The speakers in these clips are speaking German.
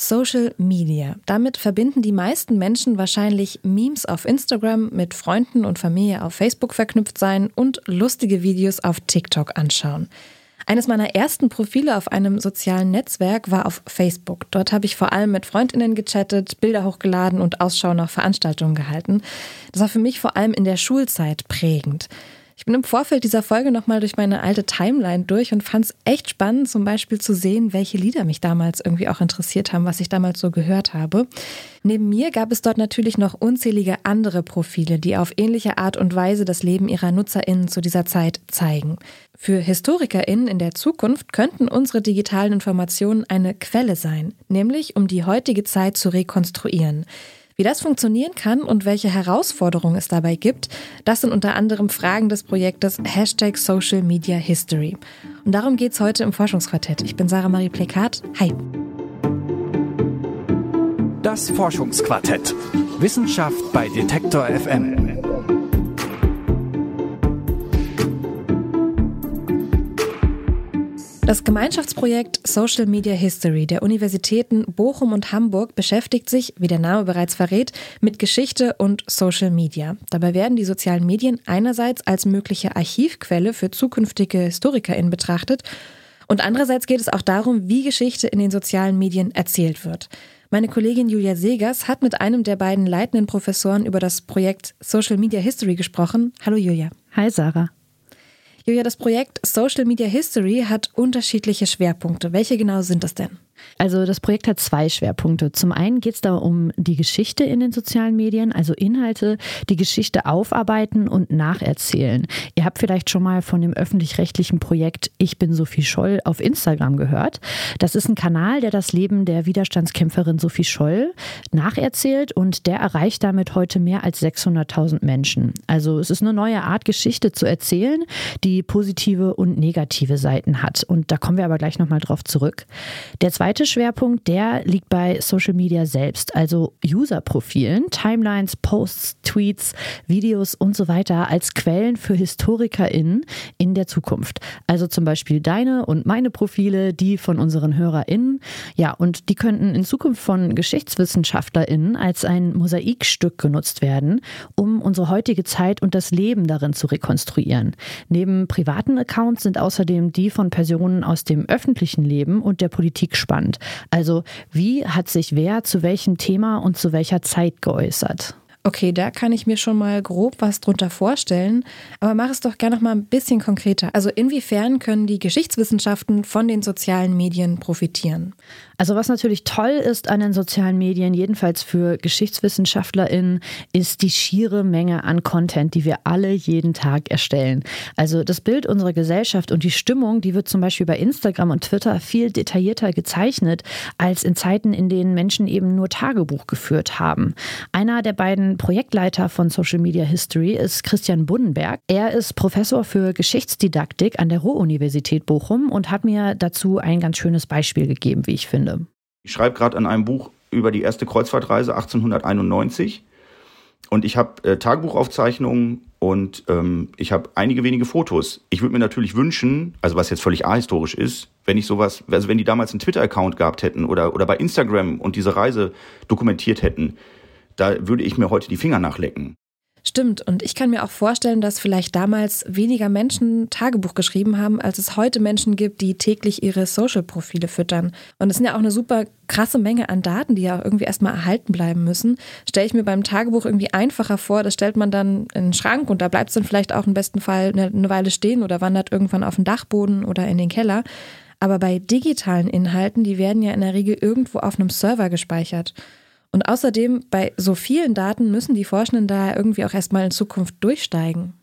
Social Media. Damit verbinden die meisten Menschen wahrscheinlich Memes auf Instagram mit Freunden und Familie auf Facebook verknüpft sein und lustige Videos auf TikTok anschauen. Eines meiner ersten Profile auf einem sozialen Netzwerk war auf Facebook. Dort habe ich vor allem mit Freundinnen gechattet, Bilder hochgeladen und Ausschau nach Veranstaltungen gehalten. Das war für mich vor allem in der Schulzeit prägend. Ich bin im Vorfeld dieser Folge nochmal durch meine alte Timeline durch und fand es echt spannend, zum Beispiel zu sehen, welche Lieder mich damals irgendwie auch interessiert haben, was ich damals so gehört habe. Neben mir gab es dort natürlich noch unzählige andere Profile, die auf ähnliche Art und Weise das Leben ihrer NutzerInnen zu dieser Zeit zeigen. Für HistorikerInnen in der Zukunft könnten unsere digitalen Informationen eine Quelle sein, nämlich um die heutige Zeit zu rekonstruieren. Wie das funktionieren kann und welche Herausforderungen es dabei gibt, das sind unter anderem Fragen des Projektes Hashtag Social Media History. Und darum geht es heute im Forschungsquartett. Ich bin Sarah Marie Plekat. Hi. Das Forschungsquartett. Wissenschaft bei Detektor FM. Das Gemeinschaftsprojekt Social Media History der Universitäten Bochum und Hamburg beschäftigt sich, wie der Name bereits verrät, mit Geschichte und Social Media. Dabei werden die sozialen Medien einerseits als mögliche Archivquelle für zukünftige HistorikerInnen betrachtet und andererseits geht es auch darum, wie Geschichte in den sozialen Medien erzählt wird. Meine Kollegin Julia Segers hat mit einem der beiden leitenden Professoren über das Projekt Social Media History gesprochen. Hallo Julia. Hi Sarah. Julia, das Projekt Social Media History hat unterschiedliche Schwerpunkte. Welche genau sind das denn? Also das Projekt hat zwei Schwerpunkte. Zum einen geht es da um die Geschichte in den sozialen Medien, also Inhalte, die Geschichte aufarbeiten und nacherzählen. Ihr habt vielleicht schon mal von dem öffentlich-rechtlichen Projekt Ich bin Sophie Scholl auf Instagram gehört. Das ist ein Kanal, der das Leben der Widerstandskämpferin Sophie Scholl nacherzählt und der erreicht damit heute mehr als 600.000 Menschen. Also es ist eine neue Art, Geschichte zu erzählen, die positive und negative Seiten hat. Und da kommen wir aber gleich nochmal drauf zurück. Der zweite zweite Schwerpunkt, der liegt bei Social Media selbst, also User-Profilen, Timelines, Posts, Tweets, Videos und so weiter als Quellen für HistorikerInnen in der Zukunft. Also zum Beispiel deine und meine Profile, die von unseren HörerInnen. Ja, und die könnten in Zukunft von GeschichtswissenschaftlerInnen als ein Mosaikstück genutzt werden, um unsere heutige Zeit und das Leben darin zu rekonstruieren. Neben privaten Accounts sind außerdem die von Personen aus dem öffentlichen Leben und der Politik spannend spannend. Also wie hat sich wer zu welchem Thema und zu welcher Zeit geäußert? Okay, da kann ich mir schon mal grob was drunter vorstellen. Aber mach es doch gerne noch mal ein bisschen konkreter. Also inwiefern können die Geschichtswissenschaften von den sozialen Medien profitieren? Also was natürlich toll ist an den sozialen Medien, jedenfalls für GeschichtswissenschaftlerInnen, ist die schiere Menge an Content, die wir alle jeden Tag erstellen. Also das Bild unserer Gesellschaft und die Stimmung, die wird zum Beispiel bei Instagram und Twitter viel detaillierter gezeichnet als in Zeiten, in denen Menschen eben nur Tagebuch geführt haben. Einer der beiden Projektleiter von Social Media History ist Christian Buddenberg. Er ist Professor für Geschichtsdidaktik an der Ruhr-Universität Bochum und hat mir dazu ein ganz schönes Beispiel gegeben, wie ich finde. Ich schreibe gerade an einem Buch über die erste Kreuzfahrtreise 1891 und ich habe äh, Tagebuchaufzeichnungen und ähm, ich habe einige wenige Fotos. Ich würde mir natürlich wünschen, also was jetzt völlig ahistorisch ist, wenn ich sowas, also wenn die damals einen Twitter-Account gehabt hätten oder, oder bei Instagram und diese Reise dokumentiert hätten, da würde ich mir heute die Finger nachlecken. Stimmt, und ich kann mir auch vorstellen, dass vielleicht damals weniger Menschen Tagebuch geschrieben haben, als es heute Menschen gibt, die täglich ihre Social-Profile füttern. Und es sind ja auch eine super krasse Menge an Daten, die ja irgendwie erstmal erhalten bleiben müssen. Stelle ich mir beim Tagebuch irgendwie einfacher vor, das stellt man dann in den Schrank und da bleibt es dann vielleicht auch im besten Fall eine, eine Weile stehen oder wandert irgendwann auf den Dachboden oder in den Keller. Aber bei digitalen Inhalten, die werden ja in der Regel irgendwo auf einem Server gespeichert. Und außerdem, bei so vielen Daten müssen die Forschenden da irgendwie auch erstmal in Zukunft durchsteigen.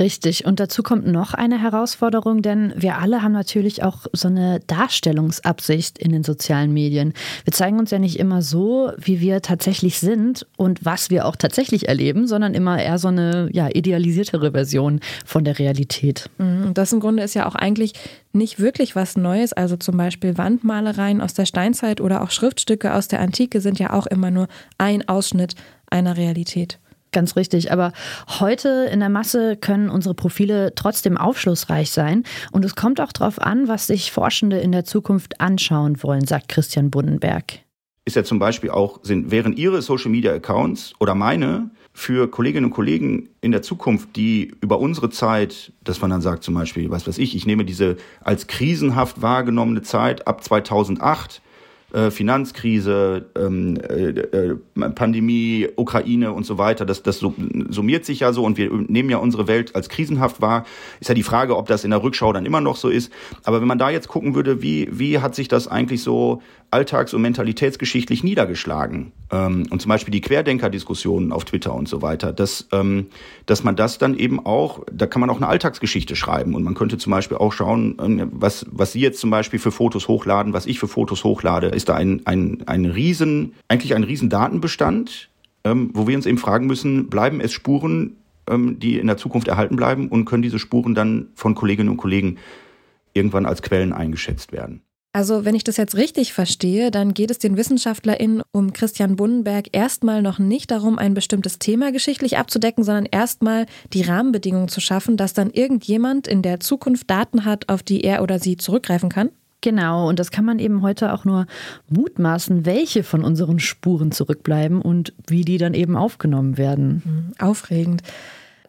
Richtig. Und dazu kommt noch eine Herausforderung, denn wir alle haben natürlich auch so eine Darstellungsabsicht in den sozialen Medien. Wir zeigen uns ja nicht immer so, wie wir tatsächlich sind und was wir auch tatsächlich erleben, sondern immer eher so eine ja, idealisiertere Version von der Realität. Mhm. Das im Grunde ist ja auch eigentlich nicht wirklich was Neues. Also zum Beispiel Wandmalereien aus der Steinzeit oder auch Schriftstücke aus der Antike sind ja auch immer nur ein Ausschnitt einer Realität. Ganz richtig. Aber heute in der Masse können unsere Profile trotzdem aufschlussreich sein. Und es kommt auch darauf an, was sich Forschende in der Zukunft anschauen wollen, sagt Christian Bundenberg. ist ja zum Beispiel auch, sind, wären Ihre Social Media Accounts oder meine für Kolleginnen und Kollegen in der Zukunft, die über unsere Zeit, dass man dann sagt zum Beispiel, was weiß ich, ich nehme diese als krisenhaft wahrgenommene Zeit ab 2008 äh, Finanzkrise, ähm, äh, äh, Pandemie, Ukraine und so weiter, das, das summiert sich ja so und wir nehmen ja unsere Welt als krisenhaft wahr. Ist ja die Frage, ob das in der Rückschau dann immer noch so ist. Aber wenn man da jetzt gucken würde, wie, wie hat sich das eigentlich so alltags- und mentalitätsgeschichtlich niedergeschlagen? Ähm, und zum Beispiel die Querdenker-Diskussionen auf Twitter und so weiter, dass, ähm, dass man das dann eben auch, da kann man auch eine Alltagsgeschichte schreiben und man könnte zum Beispiel auch schauen, was, was Sie jetzt zum Beispiel für Fotos hochladen, was ich für Fotos hochlade ist da ein, ein, ein riesen, eigentlich ein riesen Datenbestand, ähm, wo wir uns eben fragen müssen, bleiben es Spuren, ähm, die in der Zukunft erhalten bleiben und können diese Spuren dann von Kolleginnen und Kollegen irgendwann als Quellen eingeschätzt werden? Also, wenn ich das jetzt richtig verstehe, dann geht es den WissenschaftlerInnen um Christian Bunnenberg erstmal noch nicht darum, ein bestimmtes Thema geschichtlich abzudecken, sondern erstmal die Rahmenbedingungen zu schaffen, dass dann irgendjemand in der Zukunft Daten hat, auf die er oder sie zurückgreifen kann? Genau, und das kann man eben heute auch nur mutmaßen, welche von unseren Spuren zurückbleiben und wie die dann eben aufgenommen werden. Mhm, aufregend.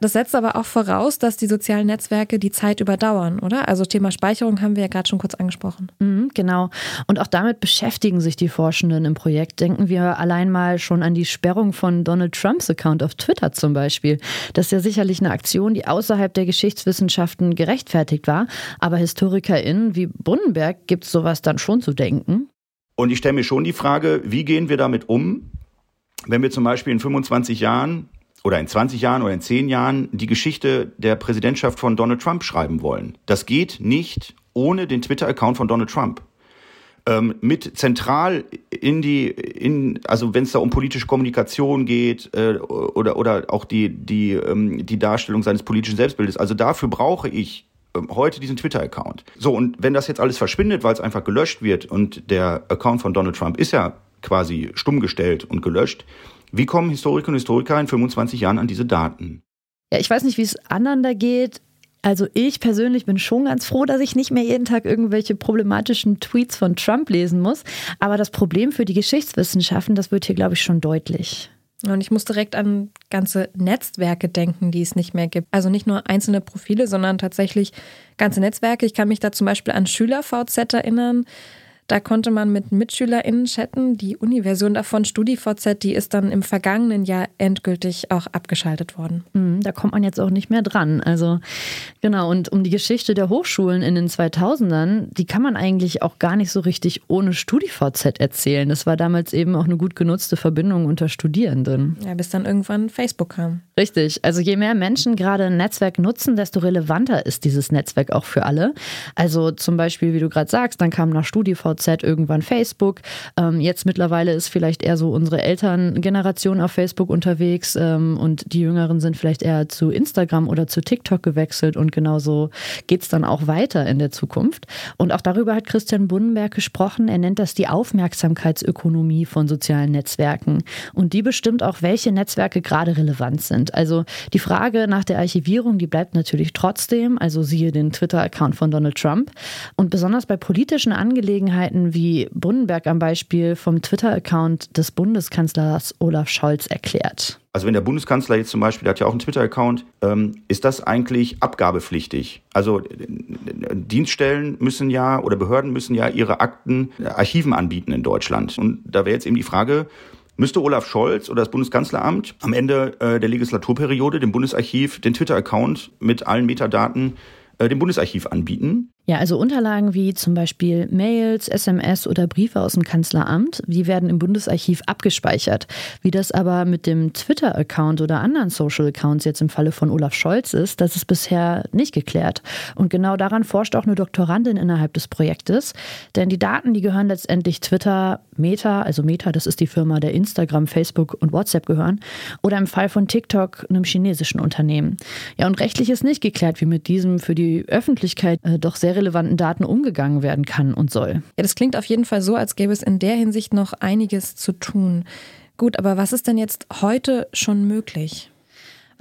Das setzt aber auch voraus, dass die sozialen Netzwerke die Zeit überdauern, oder? Also Thema Speicherung haben wir ja gerade schon kurz angesprochen. Mhm, genau. Und auch damit beschäftigen sich die Forschenden im Projekt. Denken wir allein mal schon an die Sperrung von Donald Trumps Account auf Twitter zum Beispiel. Das ist ja sicherlich eine Aktion, die außerhalb der Geschichtswissenschaften gerechtfertigt war. Aber HistorikerInnen wie Brunnenberg gibt es sowas dann schon zu denken. Und ich stelle mir schon die Frage, wie gehen wir damit um, wenn wir zum Beispiel in 25 Jahren oder in 20 Jahren oder in 10 Jahren die Geschichte der Präsidentschaft von Donald Trump schreiben wollen. Das geht nicht ohne den Twitter-Account von Donald Trump. Ähm, mit zentral in die, in, also wenn es da um politische Kommunikation geht äh, oder, oder auch die, die, ähm, die Darstellung seines politischen Selbstbildes. Also dafür brauche ich ähm, heute diesen Twitter-Account. So, und wenn das jetzt alles verschwindet, weil es einfach gelöscht wird und der Account von Donald Trump ist ja quasi stumm gestellt und gelöscht, wie kommen Historiker und Historiker in 25 Jahren an diese Daten? Ja, ich weiß nicht, wie es anderen da geht. Also ich persönlich bin schon ganz froh, dass ich nicht mehr jeden Tag irgendwelche problematischen Tweets von Trump lesen muss. Aber das Problem für die Geschichtswissenschaften, das wird hier, glaube ich, schon deutlich. Und ich muss direkt an ganze Netzwerke denken, die es nicht mehr gibt. Also nicht nur einzelne Profile, sondern tatsächlich ganze Netzwerke. Ich kann mich da zum Beispiel an SchülerVZ erinnern. Da konnte man mit MitschülerInnen chatten. Die Uni-Version davon, StudiVZ, die ist dann im vergangenen Jahr endgültig auch abgeschaltet worden. Mhm, da kommt man jetzt auch nicht mehr dran. Also genau, und um die Geschichte der Hochschulen in den 2000ern, die kann man eigentlich auch gar nicht so richtig ohne StudiVZ erzählen. Das war damals eben auch eine gut genutzte Verbindung unter Studierenden. Ja, bis dann irgendwann Facebook kam. Richtig. Also je mehr Menschen gerade ein Netzwerk nutzen, desto relevanter ist dieses Netzwerk auch für alle. Also zum Beispiel, wie du gerade sagst, dann kam nach StudiVZ StudiVZ, irgendwann Facebook. Ähm, jetzt mittlerweile ist vielleicht eher so unsere Elterngeneration auf Facebook unterwegs ähm, und die Jüngeren sind vielleicht eher zu Instagram oder zu TikTok gewechselt und genauso geht es dann auch weiter in der Zukunft. Und auch darüber hat Christian Bunnenberg gesprochen. Er nennt das die Aufmerksamkeitsökonomie von sozialen Netzwerken. Und die bestimmt auch, welche Netzwerke gerade relevant sind. Also die Frage nach der Archivierung, die bleibt natürlich trotzdem. Also siehe den Twitter-Account von Donald Trump. Und besonders bei politischen Angelegenheiten Einzelheiten wie Brunnenberg am Beispiel vom Twitter-Account des Bundeskanzlers Olaf Scholz erklärt. Also wenn der Bundeskanzler jetzt zum Beispiel, der hat ja auch einen Twitter-Account, ähm, ist das eigentlich abgabepflichtig? Also äh, Dienststellen müssen ja oder Behörden müssen ja ihre Akten äh, Archiven anbieten in Deutschland. Und da wäre jetzt eben die Frage, müsste Olaf Scholz oder das Bundeskanzleramt am Ende äh, der Legislaturperiode dem Bundesarchiv den Twitter-Account mit allen Metadaten äh, dem Bundesarchiv anbieten. Ja, also Unterlagen wie zum Beispiel Mails, SMS oder Briefe aus dem Kanzleramt, die werden im Bundesarchiv abgespeichert. Wie das aber mit dem Twitter-Account oder anderen Social-Accounts jetzt im Falle von Olaf Scholz ist, das ist bisher nicht geklärt. Und genau daran forscht auch eine Doktorandin innerhalb des Projektes. Denn die Daten, die gehören letztendlich Twitter, Meta, also Meta, das ist die Firma, der Instagram, Facebook und WhatsApp gehören, oder im Fall von TikTok einem chinesischen Unternehmen. Ja, und rechtlich ist nicht geklärt, wie mit diesem für die Öffentlichkeit äh, doch sehr relevanten Daten umgegangen werden kann und soll. Ja, das klingt auf jeden Fall so, als gäbe es in der Hinsicht noch einiges zu tun. Gut, aber was ist denn jetzt heute schon möglich?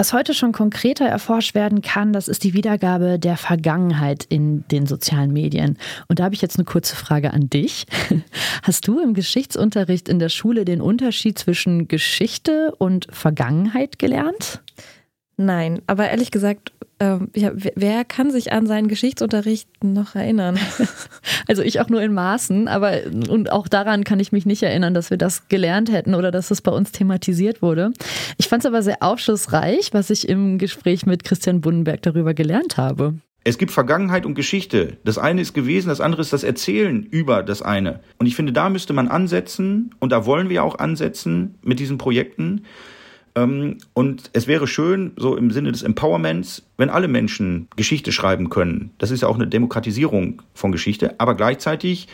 Was heute schon konkreter erforscht werden kann, das ist die Wiedergabe der Vergangenheit in den sozialen Medien. Und da habe ich jetzt eine kurze Frage an dich. Hast du im Geschichtsunterricht in der Schule den Unterschied zwischen Geschichte und Vergangenheit gelernt? Nein, aber ehrlich gesagt ähm, ja, wer kann sich an seinen Geschichtsunterricht noch erinnern? Also ich auch nur in Maßen, aber und auch daran kann ich mich nicht erinnern, dass wir das gelernt hätten oder dass es bei uns thematisiert wurde. Ich fand es aber sehr aufschlussreich, was ich im Gespräch mit Christian Bunnenberg darüber gelernt habe. Es gibt Vergangenheit und Geschichte. Das eine ist gewesen, das andere ist das Erzählen über das eine. Und ich finde, da müsste man ansetzen und da wollen wir auch ansetzen mit diesen Projekten und es wäre schön, so im Sinne des Empowerments, wenn alle Menschen Geschichte schreiben können. Das ist ja auch eine Demokratisierung von Geschichte, aber gleichzeitig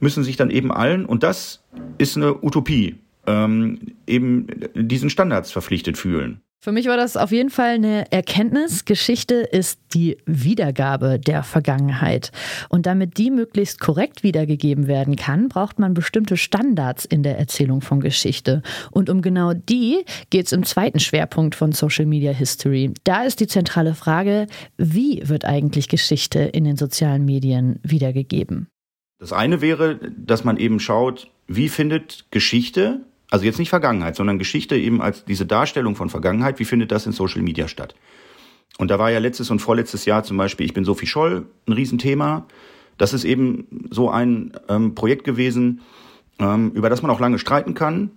müssen sich dann eben allen, und das ist eine Utopie, ähm, eben diesen Standards verpflichtet fühlen. Für mich war das auf jeden Fall eine Erkenntnis. Geschichte ist die Wiedergabe der Vergangenheit. Und damit die möglichst korrekt wiedergegeben werden kann, braucht man bestimmte Standards in der Erzählung von Geschichte. Und um genau die geht es im zweiten Schwerpunkt von Social Media History. Da ist die zentrale Frage, wie wird eigentlich Geschichte in den sozialen Medien wiedergegeben? Das eine wäre, dass man eben schaut, wie findet Geschichte also jetzt nicht Vergangenheit, sondern Geschichte eben als diese Darstellung von Vergangenheit. Wie findet das in Social Media statt? Und da war ja letztes und vorletztes Jahr zum Beispiel Ich bin Sophie Scholl ein Riesenthema. Das ist eben so ein ähm, Projekt gewesen, ähm, über das man auch lange streiten kann.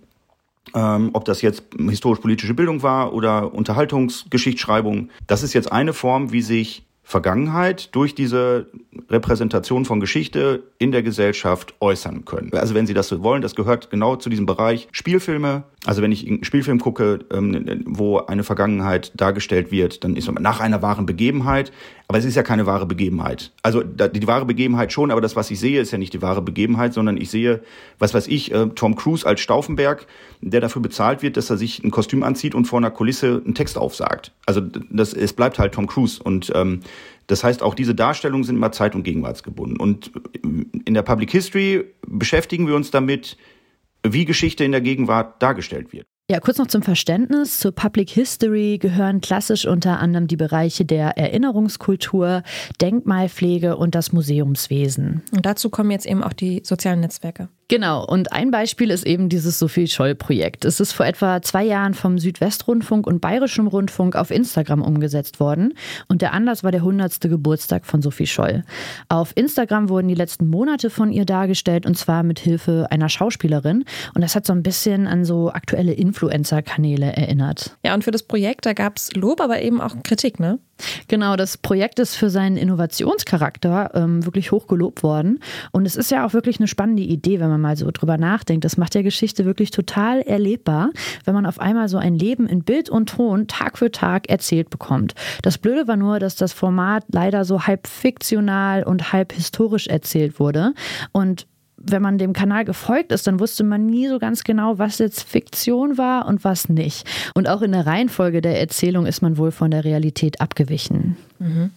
Ähm, ob das jetzt historisch-politische Bildung war oder Unterhaltungsgeschichtsschreibung. Das ist jetzt eine Form, wie sich Vergangenheit durch diese Repräsentation von Geschichte in der Gesellschaft äußern können. Also wenn Sie das so wollen, das gehört genau zu diesem Bereich Spielfilme. Also wenn ich einen Spielfilm gucke, ähm, wo eine Vergangenheit dargestellt wird, dann ist nach einer wahren Begebenheit. Aber es ist ja keine wahre Begebenheit. Also die wahre Begebenheit schon, aber das, was ich sehe, ist ja nicht die wahre Begebenheit, sondern ich sehe, was weiß ich, äh, Tom Cruise als Stauffenberg, der dafür bezahlt wird, dass er sich ein Kostüm anzieht und vor einer Kulisse einen Text aufsagt. Also das, es bleibt halt Tom Cruise und ähm, das heißt, auch diese Darstellungen sind immer zeit- und gegenwartsgebunden. Und in der Public History beschäftigen wir uns damit, wie Geschichte in der Gegenwart dargestellt wird. Ja, kurz noch zum Verständnis. Zur Public History gehören klassisch unter anderem die Bereiche der Erinnerungskultur, Denkmalpflege und das Museumswesen. Und dazu kommen jetzt eben auch die sozialen Netzwerke. Genau, und ein Beispiel ist eben dieses Sophie Scholl-Projekt. Es ist vor etwa zwei Jahren vom Südwestrundfunk und Bayerischem Rundfunk auf Instagram umgesetzt worden. Und der Anlass war der 100. Geburtstag von Sophie Scholl. Auf Instagram wurden die letzten Monate von ihr dargestellt und zwar mit Hilfe einer Schauspielerin. Und das hat so ein bisschen an so aktuelle Influencer-Kanäle erinnert. Ja, und für das Projekt, da gab es Lob, aber eben auch Kritik, ne? Genau, das Projekt ist für seinen Innovationscharakter ähm, wirklich hoch gelobt worden. Und es ist ja auch wirklich eine spannende Idee, wenn man mal so drüber nachdenkt. Das macht ja Geschichte wirklich total erlebbar, wenn man auf einmal so ein Leben in Bild und Ton Tag für Tag erzählt bekommt. Das Blöde war nur, dass das Format leider so halb fiktional und halb historisch erzählt wurde. Und wenn man dem Kanal gefolgt ist, dann wusste man nie so ganz genau, was jetzt Fiktion war und was nicht. Und auch in der Reihenfolge der Erzählung ist man wohl von der Realität abgewichen. Mhm.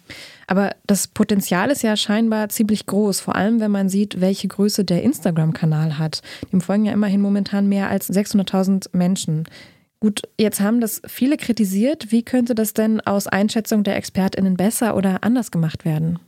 Aber das Potenzial ist ja scheinbar ziemlich groß, vor allem wenn man sieht, welche Größe der Instagram-Kanal hat. Dem folgen ja immerhin momentan mehr als 600.000 Menschen. Gut, jetzt haben das viele kritisiert. Wie könnte das denn aus Einschätzung der ExpertInnen besser oder anders gemacht werden?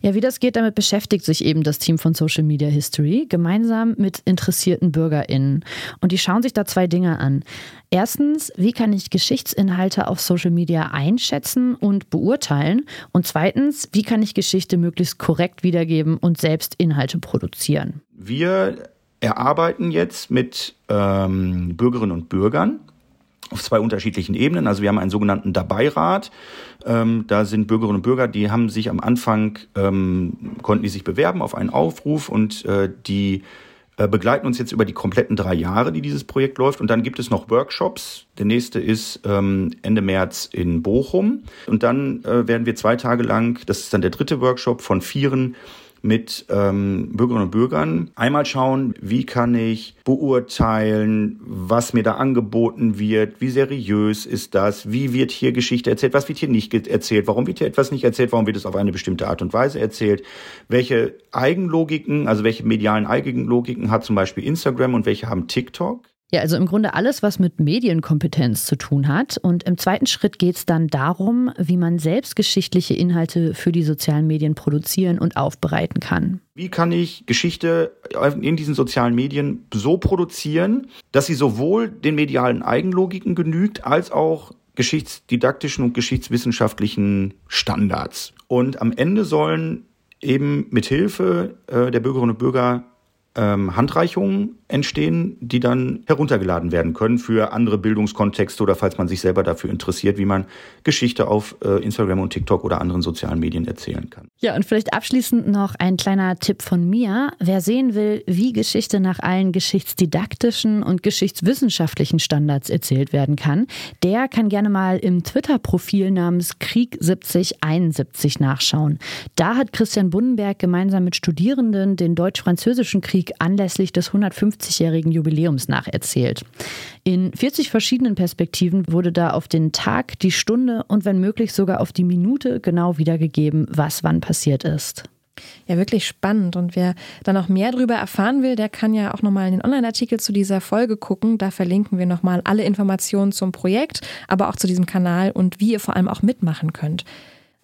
Ja, wie das geht, damit beschäftigt sich eben das Team von Social Media History gemeinsam mit interessierten BürgerInnen. Und die schauen sich da zwei Dinge an. Erstens, wie kann ich Geschichtsinhalte auf Social Media einschätzen und beurteilen? Und zweitens, wie kann ich Geschichte möglichst korrekt wiedergeben und selbst Inhalte produzieren? Wir erarbeiten jetzt mit ähm, Bürgerinnen und Bürgern auf zwei unterschiedlichen Ebenen. Also wir haben einen sogenannten Dabeirat. Ähm, da sind Bürgerinnen und Bürger, die haben sich am Anfang, ähm, konnten die sich bewerben auf einen Aufruf und äh, die äh, begleiten uns jetzt über die kompletten drei Jahre, die dieses Projekt läuft. Und dann gibt es noch Workshops. Der nächste ist ähm, Ende März in Bochum. Und dann äh, werden wir zwei Tage lang, das ist dann der dritte Workshop von vieren, mit ähm, Bürgerinnen und Bürgern. Einmal schauen, wie kann ich beurteilen, was mir da angeboten wird, wie seriös ist das, wie wird hier Geschichte erzählt, was wird hier nicht erzählt, warum wird hier etwas nicht erzählt, warum wird es auf eine bestimmte Art und Weise erzählt, welche Eigenlogiken, also welche medialen Eigenlogiken hat zum Beispiel Instagram und welche haben TikTok. Ja, also im Grunde alles, was mit Medienkompetenz zu tun hat. Und im zweiten Schritt geht es dann darum, wie man selbst geschichtliche Inhalte für die sozialen Medien produzieren und aufbereiten kann. Wie kann ich Geschichte in diesen sozialen Medien so produzieren, dass sie sowohl den medialen Eigenlogiken genügt, als auch geschichtsdidaktischen und geschichtswissenschaftlichen Standards. Und am Ende sollen eben mit Hilfe äh, der Bürgerinnen und Bürger ähm, Handreichungen entstehen, die dann heruntergeladen werden können für andere Bildungskontexte oder falls man sich selber dafür interessiert, wie man Geschichte auf äh, Instagram und TikTok oder anderen sozialen Medien erzählen kann. Ja, und vielleicht abschließend noch ein kleiner Tipp von mir. Wer sehen will, wie Geschichte nach allen geschichtsdidaktischen und geschichtswissenschaftlichen Standards erzählt werden kann, der kann gerne mal im Twitter-Profil namens Krieg 7071 nachschauen. Da hat Christian Bunnenberg gemeinsam mit Studierenden den deutsch-französischen Krieg anlässlich des 150 50-jährigen Jubiläums nacherzählt. In 40 verschiedenen Perspektiven wurde da auf den Tag, die Stunde und wenn möglich sogar auf die Minute genau wiedergegeben, was wann passiert ist. Ja, wirklich spannend. Und wer da noch mehr darüber erfahren will, der kann ja auch nochmal in den Online-Artikel zu dieser Folge gucken. Da verlinken wir nochmal alle Informationen zum Projekt, aber auch zu diesem Kanal und wie ihr vor allem auch mitmachen könnt.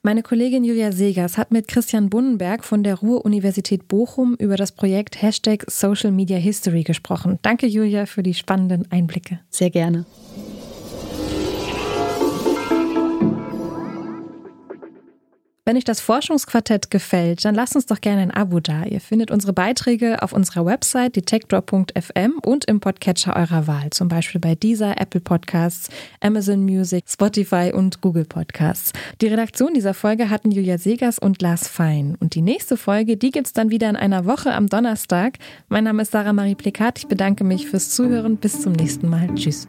Meine Kollegin Julia Segers hat mit Christian Bunnenberg von der Ruhr-Universität Bochum über das Projekt Hashtag Social Media History gesprochen. Danke, Julia, für die spannenden Einblicke. Sehr gerne. Wenn euch das Forschungsquartett gefällt, dann lasst uns doch gerne ein Abo da. Ihr findet unsere Beiträge auf unserer Website detektor.fm und im Podcatcher eurer Wahl, zum Beispiel bei dieser Apple Podcasts, Amazon Music, Spotify und Google Podcasts. Die Redaktion dieser Folge hatten Julia Segers und Lars Fein. Und die nächste Folge, die gibt's dann wieder in einer Woche am Donnerstag. Mein Name ist Sarah Marie Plikat. Ich bedanke mich fürs Zuhören. Bis zum nächsten Mal. Tschüss.